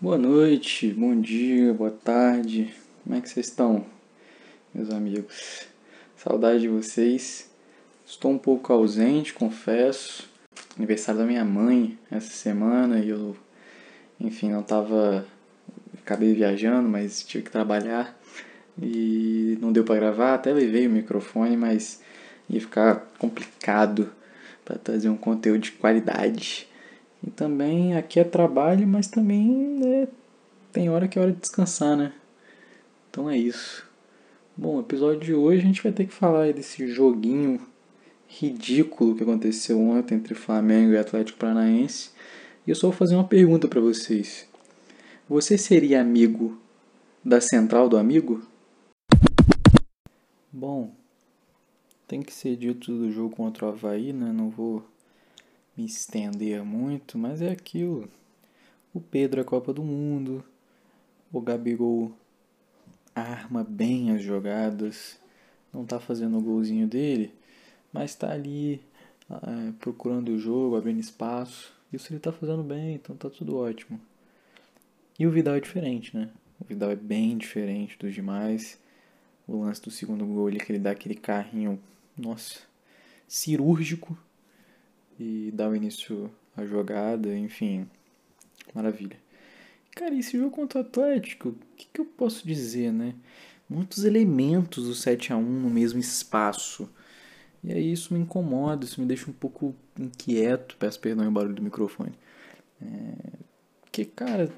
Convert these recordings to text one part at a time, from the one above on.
Boa noite, bom dia, boa tarde. Como é que vocês estão, meus amigos? Saudade de vocês. Estou um pouco ausente, confesso. Aniversário da minha mãe essa semana e eu, enfim, não tava. Acabei viajando, mas tive que trabalhar e não deu para gravar. Até levei o microfone, mas ia ficar complicado para trazer um conteúdo de qualidade. E também aqui é trabalho, mas também né, tem hora que é hora de descansar, né? Então é isso. Bom, episódio de hoje a gente vai ter que falar desse joguinho ridículo que aconteceu ontem entre Flamengo e Atlético Paranaense. E eu só vou fazer uma pergunta para vocês. Você seria amigo da central do amigo? Bom, tem que ser dito do jogo contra o Havaí, né? Não vou me estender muito, mas é aquilo. O Pedro é Copa do Mundo, o Gabigol arma bem as jogadas, não tá fazendo o golzinho dele, mas tá ali é, procurando o jogo, abrindo espaço. Isso ele tá fazendo bem, então tá tudo ótimo. E o Vidal é diferente, né? O Vidal é bem diferente dos demais. O lance do segundo gol, que ele dá aquele carrinho, nossa, cirúrgico e dá o início à jogada, enfim, maravilha. Cara, esse jogo contra o Atlético, o que, que eu posso dizer, né? Muitos elementos do 7 a 1 no mesmo espaço. E aí isso me incomoda, isso me deixa um pouco inquieto, peço perdão em barulho do microfone. É, porque, cara,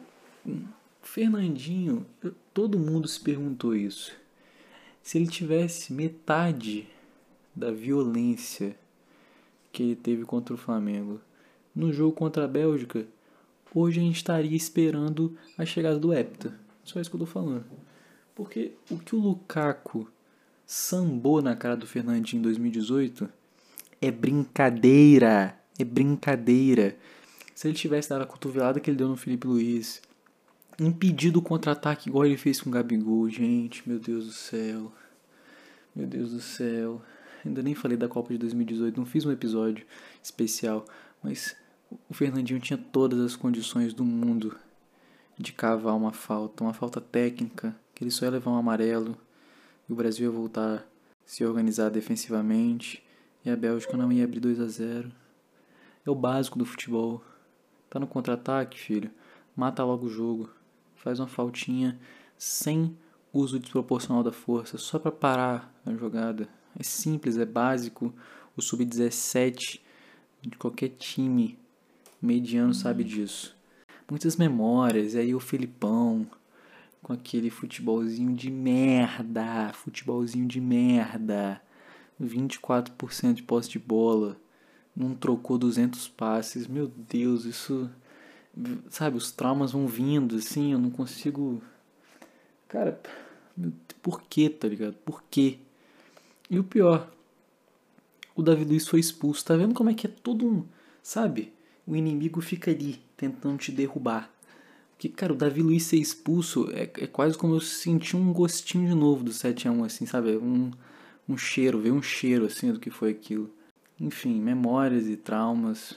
Fernandinho, todo mundo se perguntou isso. Se ele tivesse metade da violência que ele teve contra o Flamengo. No jogo contra a Bélgica, hoje a gente estaria esperando a chegada do Hepta. Só isso que eu tô falando. Porque o que o Lukaku sambou na cara do Fernandinho em 2018 é brincadeira. É brincadeira. Se ele tivesse dado a cotovelada que ele deu no Felipe Luiz, impedido o contra-ataque igual ele fez com o Gabigol, gente, meu Deus do céu. Meu Deus do céu. Ainda nem falei da Copa de 2018, não fiz um episódio especial, mas o Fernandinho tinha todas as condições do mundo de cavar uma falta, uma falta técnica, que ele só ia levar um amarelo e o Brasil ia voltar a se organizar defensivamente e a Bélgica não ia abrir 2 a 0. É o básico do futebol. Tá no contra-ataque, filho. Mata logo o jogo. Faz uma faltinha sem uso desproporcional da força, só para parar a jogada. É simples, é básico. O sub-17 de qualquer time mediano sabe disso. Muitas memórias, e aí o Felipão com aquele futebolzinho de merda, futebolzinho de merda. 24% de posse de bola, não trocou 200 passes. Meu Deus, isso sabe, os traumas vão vindo assim, eu não consigo Cara, por que, tá ligado? Por quê? E o pior, o Davi Luiz foi expulso. Tá vendo como é que é todo um. Sabe? O inimigo fica ali, tentando te derrubar. Porque, cara, o Davi Luiz ser expulso é, é quase como eu senti um gostinho de novo do 7x1, assim, sabe? Um, um cheiro, ver um cheiro, assim, do que foi aquilo. Enfim, memórias e traumas.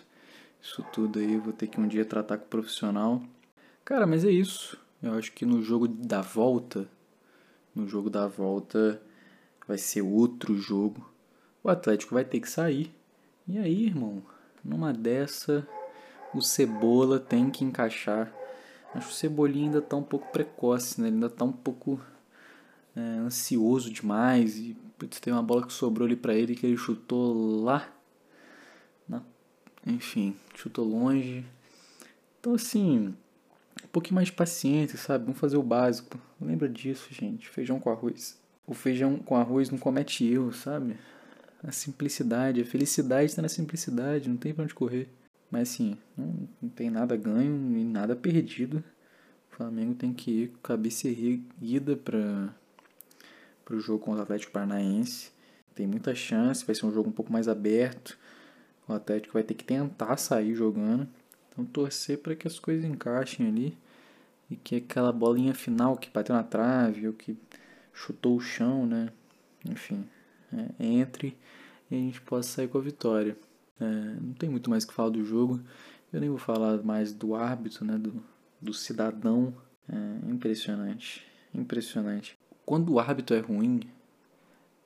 Isso tudo aí eu vou ter que um dia tratar com o profissional. Cara, mas é isso. Eu acho que no jogo da volta. No jogo da volta vai ser outro jogo. O Atlético vai ter que sair. E aí, irmão, numa dessa, o Cebola tem que encaixar. Acho que o Cebolinha ainda tá um pouco precoce, né? Ele ainda tá um pouco é, ansioso demais. E putz, tem uma bola que sobrou ali para ele que ele chutou lá. Na... Enfim, chutou longe. Então, assim, um pouquinho mais de paciência, sabe? Vamos fazer o básico. Lembra disso, gente. Feijão com arroz o feijão com arroz não comete erro, sabe? A simplicidade, a felicidade está na simplicidade, não tem pra onde correr. Mas assim, não, não tem nada ganho e nada perdido. O Flamengo tem que ir com a cabeça erguida para o jogo contra o Atlético Paranaense. Tem muita chance, vai ser um jogo um pouco mais aberto. O Atlético vai ter que tentar sair jogando. Então torcer para que as coisas encaixem ali e que aquela bolinha final que bateu na trave ou que chutou o chão, né? Enfim, é, entre e a gente possa sair com a vitória. É, não tem muito mais que falar do jogo. Eu nem vou falar mais do árbitro, né, do, do cidadão. É impressionante, impressionante. Quando o árbitro é ruim,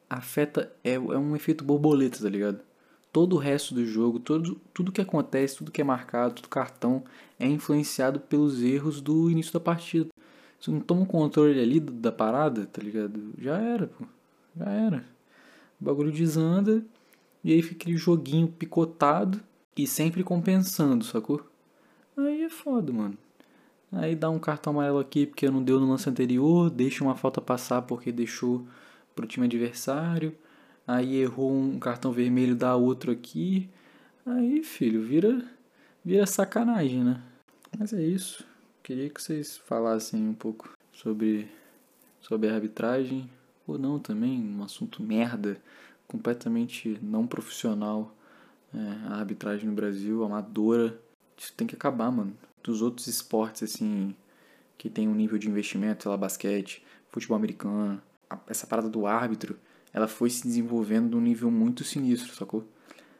afeta é, é um efeito borboleta, tá ligado? Todo o resto do jogo, todo, tudo que acontece, tudo que é marcado, tudo cartão é influenciado pelos erros do início da partida. Se não toma o controle ali da parada, tá ligado? Já era, pô. Já era. O bagulho desanda e aí fica aquele joguinho picotado e sempre compensando, sacou? Aí é foda, mano. Aí dá um cartão amarelo aqui porque não deu no lance anterior, deixa uma falta passar porque deixou pro time adversário. Aí errou um cartão vermelho, dá outro aqui. Aí, filho, vira vira sacanagem, né? Mas é isso. Queria que vocês falassem um pouco sobre sobre a arbitragem ou não também, um assunto merda completamente não profissional é, a arbitragem no Brasil, amadora. Isso tem que acabar, mano. Dos outros esportes, assim, que tem um nível de investimento, sei lá, basquete, futebol americano, essa parada do árbitro, ela foi se desenvolvendo num nível muito sinistro, sacou?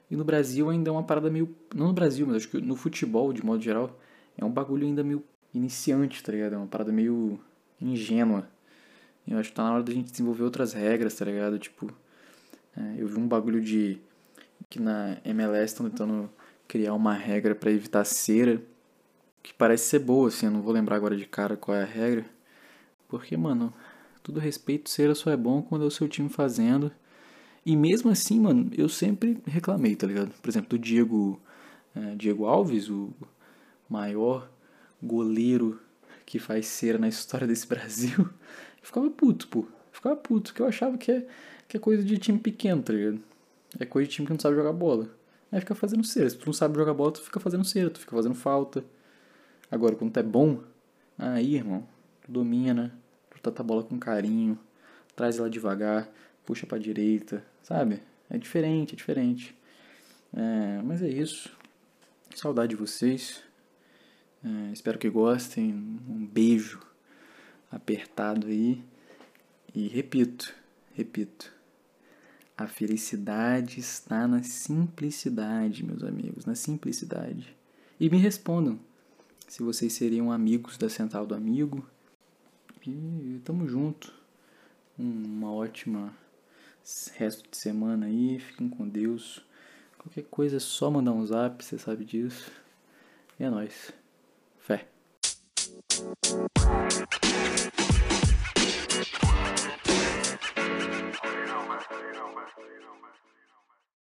E no Brasil ainda é uma parada meio. Não no Brasil, mas acho que no futebol, de modo geral, é um bagulho ainda meio iniciante, tá ligado? É uma parada meio ingênua. Eu acho que tá na hora da gente desenvolver outras regras, tá ligado? Tipo, é, eu vi um bagulho de. que na MLS estão tentando criar uma regra para evitar cera, que parece ser boa, assim, eu não vou lembrar agora de cara qual é a regra. Porque, mano, tudo respeito, cera só é bom quando é o seu time fazendo. E mesmo assim, mano, eu sempre reclamei, tá ligado? Por exemplo, do Diego, é, Diego Alves, o maior goleiro que faz cera na história desse Brasil. Eu ficava puto, pô. Eu ficava puto, porque eu achava que é que é coisa de time pequeno, tá ligado? É coisa de time que não sabe jogar bola. Aí fica fazendo cera. Se tu não sabe jogar bola, tu fica fazendo cera, tu fica fazendo falta. Agora, quando tu é bom, aí, irmão, tu domina, tu trata a bola com carinho, traz ela devagar, puxa pra direita, sabe? É diferente, é diferente. É, mas é isso. Saudade de vocês. É, espero que gostem. Um beijo apertado aí. E repito, repito. A felicidade está na simplicidade, meus amigos, na simplicidade. E me respondam se vocês seriam amigos da Central do Amigo. E tamo junto. Uma ótima resto de semana aí. Fiquem com Deus. Qualquer coisa é só mandar um zap, você sabe disso. E é nóis. Fé.